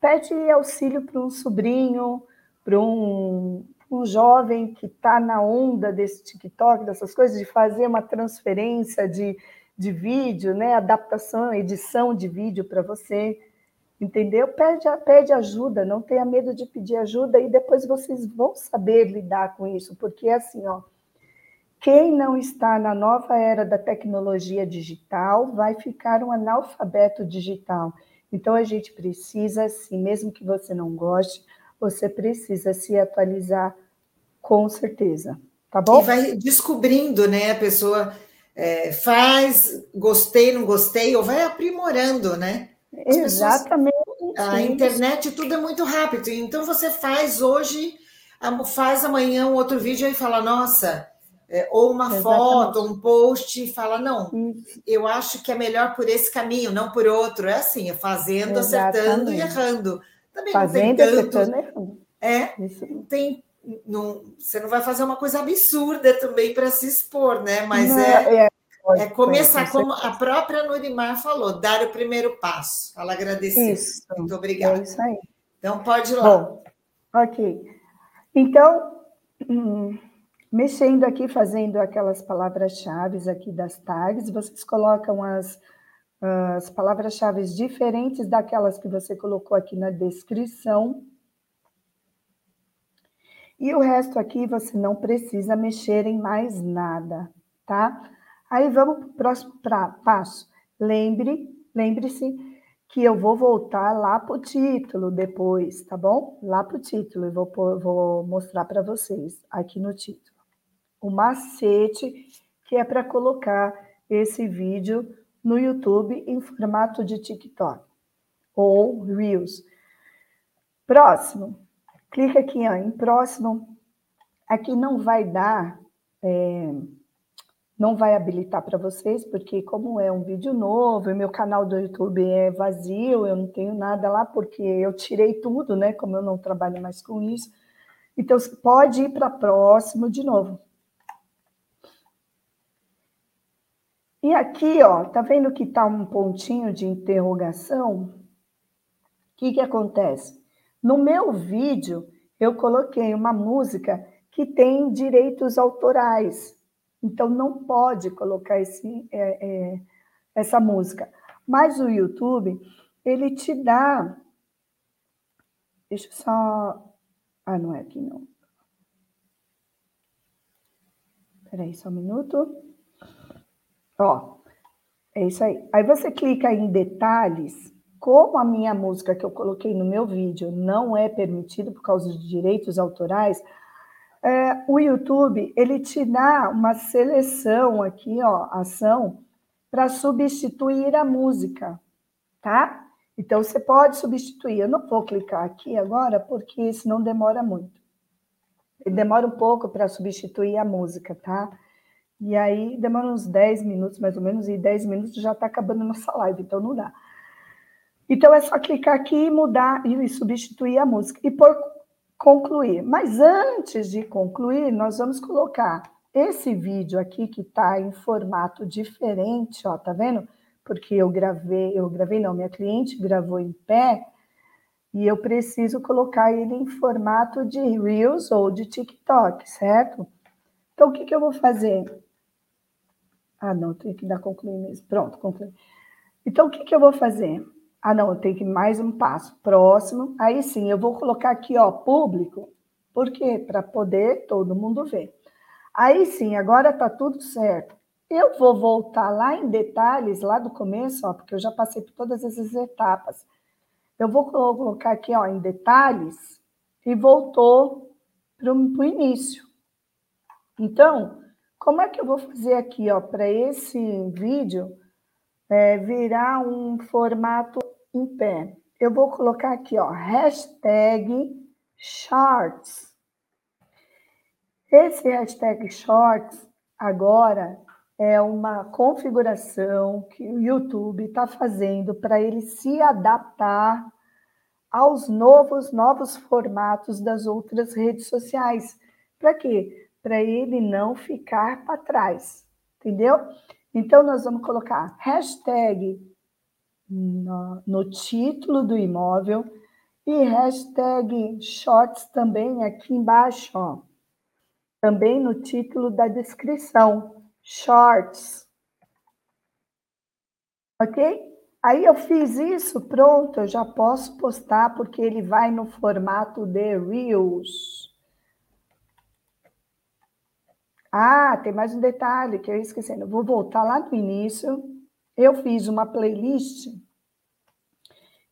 pede auxílio para um sobrinho, para um, um jovem que está na onda desse TikTok, dessas coisas, de fazer uma transferência de, de vídeo, né? adaptação, edição de vídeo para você entendeu? Pede, pede ajuda, não tenha medo de pedir ajuda e depois vocês vão saber lidar com isso, porque é assim, ó, quem não está na nova era da tecnologia digital vai ficar um analfabeto digital. Então a gente precisa, assim, mesmo que você não goste, você precisa se atualizar com certeza, tá bom? E vai descobrindo, né? A pessoa é, faz, gostei, não gostei, ou vai aprimorando, né? As Exatamente. Pessoas, a internet tudo é muito rápido. Então você faz hoje, faz amanhã um outro vídeo e fala, nossa, é, ou uma Exatamente. foto, um post, e fala, não, eu acho que é melhor por esse caminho, não por outro. É assim, é fazendo, Exatamente. acertando e errando. Também fazendo, não tem tanto. Acertando, errando. É, Isso. tem. Não, você não vai fazer uma coisa absurda também para se expor, né? Mas não, é, é é começar, como a própria Nurimar falou, dar o primeiro passo. Ela agradeceu. Isso. Muito obrigada. É isso aí. Então, pode ir lá. Bom, ok. Então, hum, mexendo aqui, fazendo aquelas palavras-chave aqui das tags, vocês colocam as, as palavras-chave diferentes daquelas que você colocou aqui na descrição. E o resto aqui você não precisa mexer em mais nada, tá? Aí vamos para o próximo pra, passo. Lembre, lembre-se que eu vou voltar lá para o título depois, tá bom? Lá para o título, eu vou, vou mostrar para vocês aqui no título. O macete que é para colocar esse vídeo no YouTube em formato de TikTok ou Reels. Próximo, clica aqui ó, em próximo. Aqui não vai dar, é, não vai habilitar para vocês, porque como é um vídeo novo, e meu canal do YouTube é vazio, eu não tenho nada lá, porque eu tirei tudo, né? Como eu não trabalho mais com isso. Então, pode ir para próximo de novo. E aqui, ó, tá vendo que tá um pontinho de interrogação? O que que acontece? No meu vídeo, eu coloquei uma música que tem direitos autorais. Então, não pode colocar esse, é, é, essa música. Mas o YouTube, ele te dá. Deixa eu só. Ah, não é aqui, não. Espera aí só um minuto. Ó, é isso aí. Aí você clica em detalhes. Como a minha música que eu coloquei no meu vídeo não é permitido por causa de direitos autorais, é, o YouTube ele te dá uma seleção aqui, ó, ação para substituir a música, tá? Então você pode substituir. Eu não vou clicar aqui agora porque senão demora muito. Ele demora um pouco para substituir a música, tá? E aí demora uns 10 minutos, mais ou menos, e 10 minutos já está acabando nossa live, então não dá. Então é só clicar aqui e mudar e substituir a música. E por concluir. Mas antes de concluir, nós vamos colocar esse vídeo aqui que está em formato diferente, ó, tá vendo? Porque eu gravei, eu gravei não, minha cliente gravou em pé e eu preciso colocar ele em formato de Reels ou de TikTok, certo? Então, o que, que eu vou fazer? Ah, não, tem que dar concluir mesmo. Pronto, concluir. Então, o que, que eu vou fazer? Ah, não, eu tenho que ir mais um passo. Próximo. Aí sim, eu vou colocar aqui, ó, público. Por quê? Para poder todo mundo ver. Aí sim, agora tá tudo certo. Eu vou voltar lá em detalhes, lá do começo, ó, porque eu já passei por todas essas etapas. Eu vou colocar aqui, ó, em detalhes, e voltou para o início. Então, como é que eu vou fazer aqui, ó, para esse vídeo é, virar um formato em pé? Eu vou colocar aqui, ó, hashtag shorts. Esse hashtag shorts agora é uma configuração que o YouTube está fazendo para ele se adaptar aos novos novos formatos das outras redes sociais. Para quê? para ele não ficar para trás, entendeu? Então, nós vamos colocar hashtag no, no título do imóvel e hashtag shorts também aqui embaixo, ó. Também no título da descrição, shorts. Ok? Aí eu fiz isso, pronto, eu já posso postar porque ele vai no formato de Reels. Ah, tem mais um detalhe que eu ia esquecendo. Vou voltar lá no início. Eu fiz uma playlist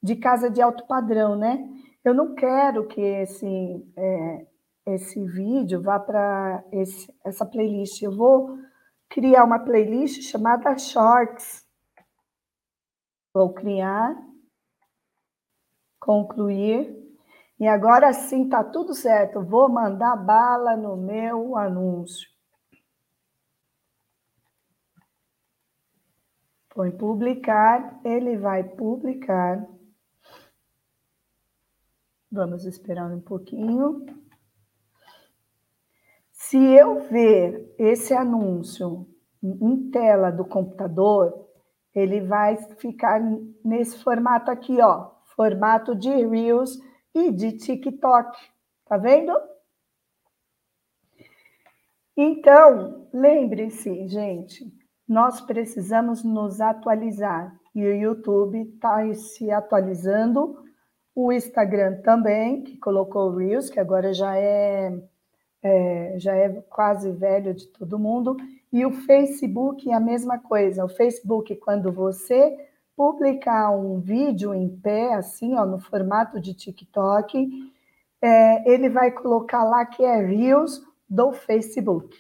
de casa de alto padrão, né? Eu não quero que esse, é, esse vídeo vá para essa playlist. Eu vou criar uma playlist chamada Shorts. Vou criar, concluir. E agora sim tá tudo certo. Vou mandar bala no meu anúncio. Põe publicar, ele vai publicar. Vamos esperar um pouquinho. Se eu ver esse anúncio em tela do computador, ele vai ficar nesse formato aqui, ó, formato de Reels e de TikTok. Tá vendo? Então, lembre-se, gente, nós precisamos nos atualizar. E o YouTube está se atualizando, o Instagram também, que colocou o Reels, que agora já é, é, já é quase velho de todo mundo, e o Facebook é a mesma coisa. O Facebook, quando você publicar um vídeo em pé, assim, ó, no formato de TikTok, é, ele vai colocar lá que é Reels do Facebook.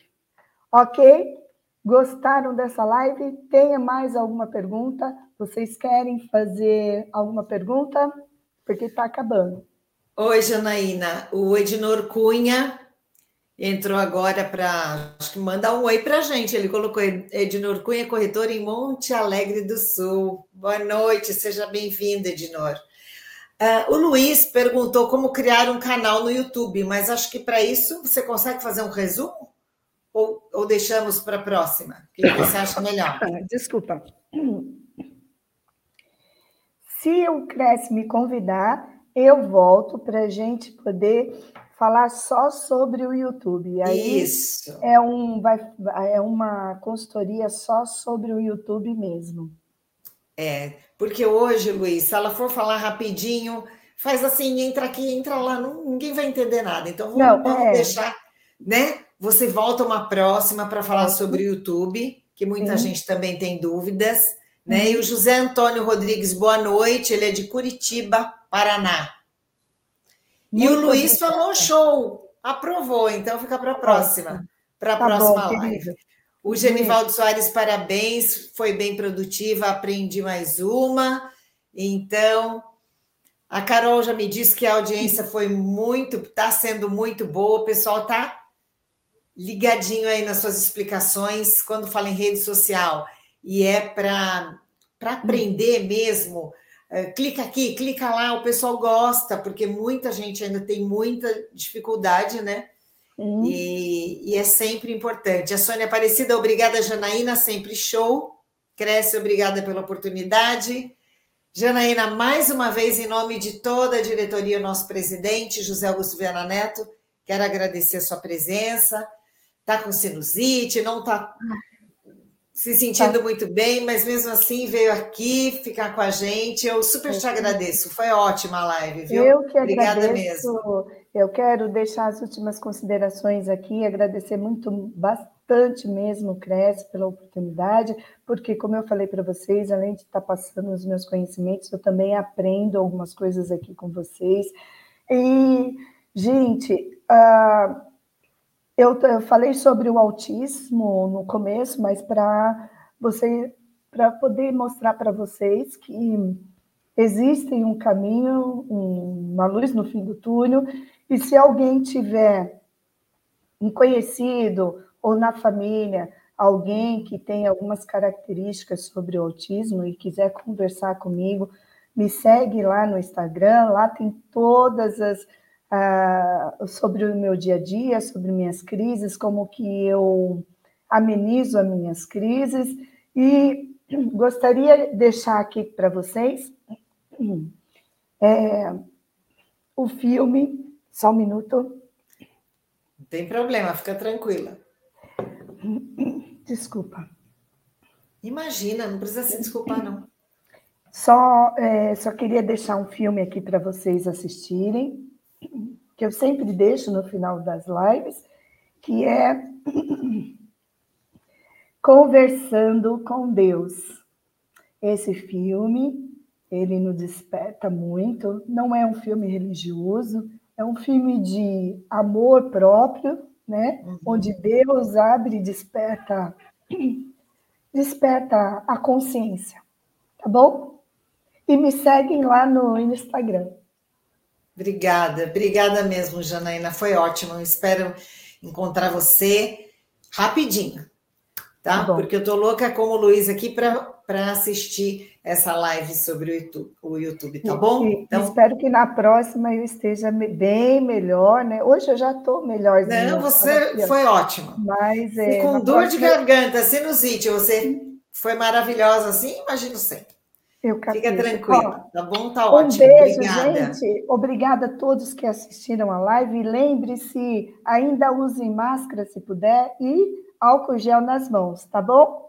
Ok? Gostaram dessa live? Tenha mais alguma pergunta? Vocês querem fazer alguma pergunta? Porque está acabando. Oi, Janaína. O Ednor Cunha entrou agora para. Acho que manda um oi para a gente. Ele colocou Ednor Cunha, corretor em Monte Alegre do Sul. Boa noite, seja bem-vindo, Ednor. Uh, o Luiz perguntou como criar um canal no YouTube, mas acho que para isso você consegue fazer um resumo? Ou, ou deixamos para a próxima? O que você acha melhor? *laughs* Desculpa. Se o Cresce me convidar, eu volto para a gente poder falar só sobre o YouTube. Aí Isso. É, um, vai, é uma consultoria só sobre o YouTube mesmo. É, porque hoje, Luiz, se ela for falar rapidinho, faz assim, entra aqui, entra lá, não, ninguém vai entender nada. Então, vamos, Não, vamos é. deixar, né? Você volta uma próxima para falar sobre o YouTube, que muita Sim. gente também tem dúvidas. Né? Uhum. E o José Antônio Rodrigues, boa noite, ele é de Curitiba, Paraná. Muito e o Luiz falou show, aprovou, então fica para a próxima, para a tá próxima bom, live. Querido. O Genivaldo Soares, parabéns, foi bem produtiva, aprendi mais uma. Então, a Carol já me disse que a audiência foi muito, está sendo muito boa, o pessoal está ligadinho aí nas suas explicações quando fala em rede social. E é para aprender mesmo é, clica aqui, clica lá, o pessoal gosta, porque muita gente ainda tem muita dificuldade, né? Uhum. E, e, é sempre importante. A Sônia Aparecida, obrigada, Janaína, sempre show. Cresce, obrigada pela oportunidade. Janaína, mais uma vez, em nome de toda a diretoria, nosso presidente, José Augusto Viana Neto, quero agradecer a sua presença. Está com sinusite, não está se sentindo tá. muito bem, mas mesmo assim veio aqui ficar com a gente. Eu super te agradeço. Foi ótima a live, viu? Eu que Obrigada agradeço. mesmo. Eu quero deixar as últimas considerações aqui, agradecer muito, bastante mesmo, Cresce, pela oportunidade, porque, como eu falei para vocês, além de estar passando os meus conhecimentos, eu também aprendo algumas coisas aqui com vocês. E, gente, uh, eu, eu falei sobre o autismo no começo, mas para você, para poder mostrar para vocês que existe um caminho, uma luz no fim do túnel, e se alguém tiver um conhecido ou na família alguém que tem algumas características sobre o autismo e quiser conversar comigo, me segue lá no Instagram, lá tem todas as uh, sobre o meu dia a dia, sobre minhas crises, como que eu amenizo as minhas crises. E gostaria de deixar aqui para vocês é, o filme, só um minuto. Não tem problema, fica tranquila. Desculpa. Imagina, não precisa se desculpar, não. Só, é, só queria deixar um filme aqui para vocês assistirem que eu sempre deixo no final das lives, que é *clears throat* Conversando com Deus. Esse filme, ele nos desperta muito, não é um filme religioso, é um filme de amor próprio, né? Uhum. Onde Deus abre e desperta *clears throat* desperta a consciência, tá bom? E me seguem lá no Instagram. Obrigada, obrigada mesmo, Janaína. Foi ótimo. Eu espero encontrar você rapidinho, tá? tá Porque eu tô louca como o Luiz aqui para assistir essa live sobre o YouTube, o YouTube tá bom? então, espero que na próxima eu esteja bem melhor, né? Hoje eu já estou melhorzinha. Não, você foi ótima. Mas é, com dor próxima... de garganta, sinusite, você foi maravilhosa assim, imagino sempre. Fica tranquila, tá bom? Tá um ótimo. beijo, Obrigada. gente. Obrigada a todos que assistiram a live. Lembre-se, ainda use máscara se puder e álcool gel nas mãos, tá bom?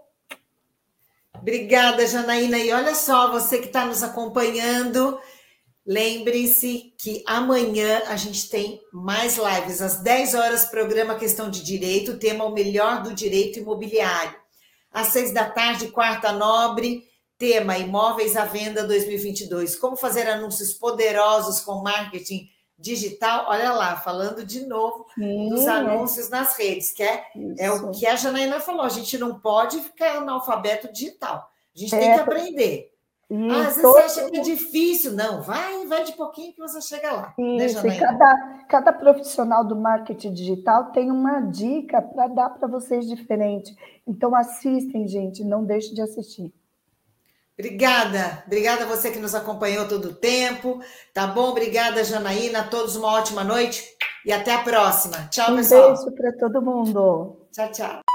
Obrigada, Janaína. E olha só, você que está nos acompanhando, lembre-se que amanhã a gente tem mais lives. Às 10 horas, programa Questão de Direito, tema O Melhor do Direito Imobiliário. Às 6 da tarde, quarta nobre Tema Imóveis à Venda 2022. Como fazer anúncios poderosos com marketing digital? Olha lá, falando de novo Sim, dos anúncios nas redes, que é, é o que a Janaína falou: a gente não pode ficar analfabeto digital. A gente é, tem que aprender. Ah, às todo... vezes você acha que é difícil. Não, vai, vai de pouquinho que você chega lá. Isso, né, cada, cada profissional do marketing digital tem uma dica para dar para vocês diferente. Então assistem, gente, não deixe de assistir. Obrigada, obrigada a você que nos acompanhou todo o tempo, tá bom? Obrigada, Janaína, a todos uma ótima noite e até a próxima. Tchau, um pessoal. Um beijo para todo mundo. Tchau, tchau.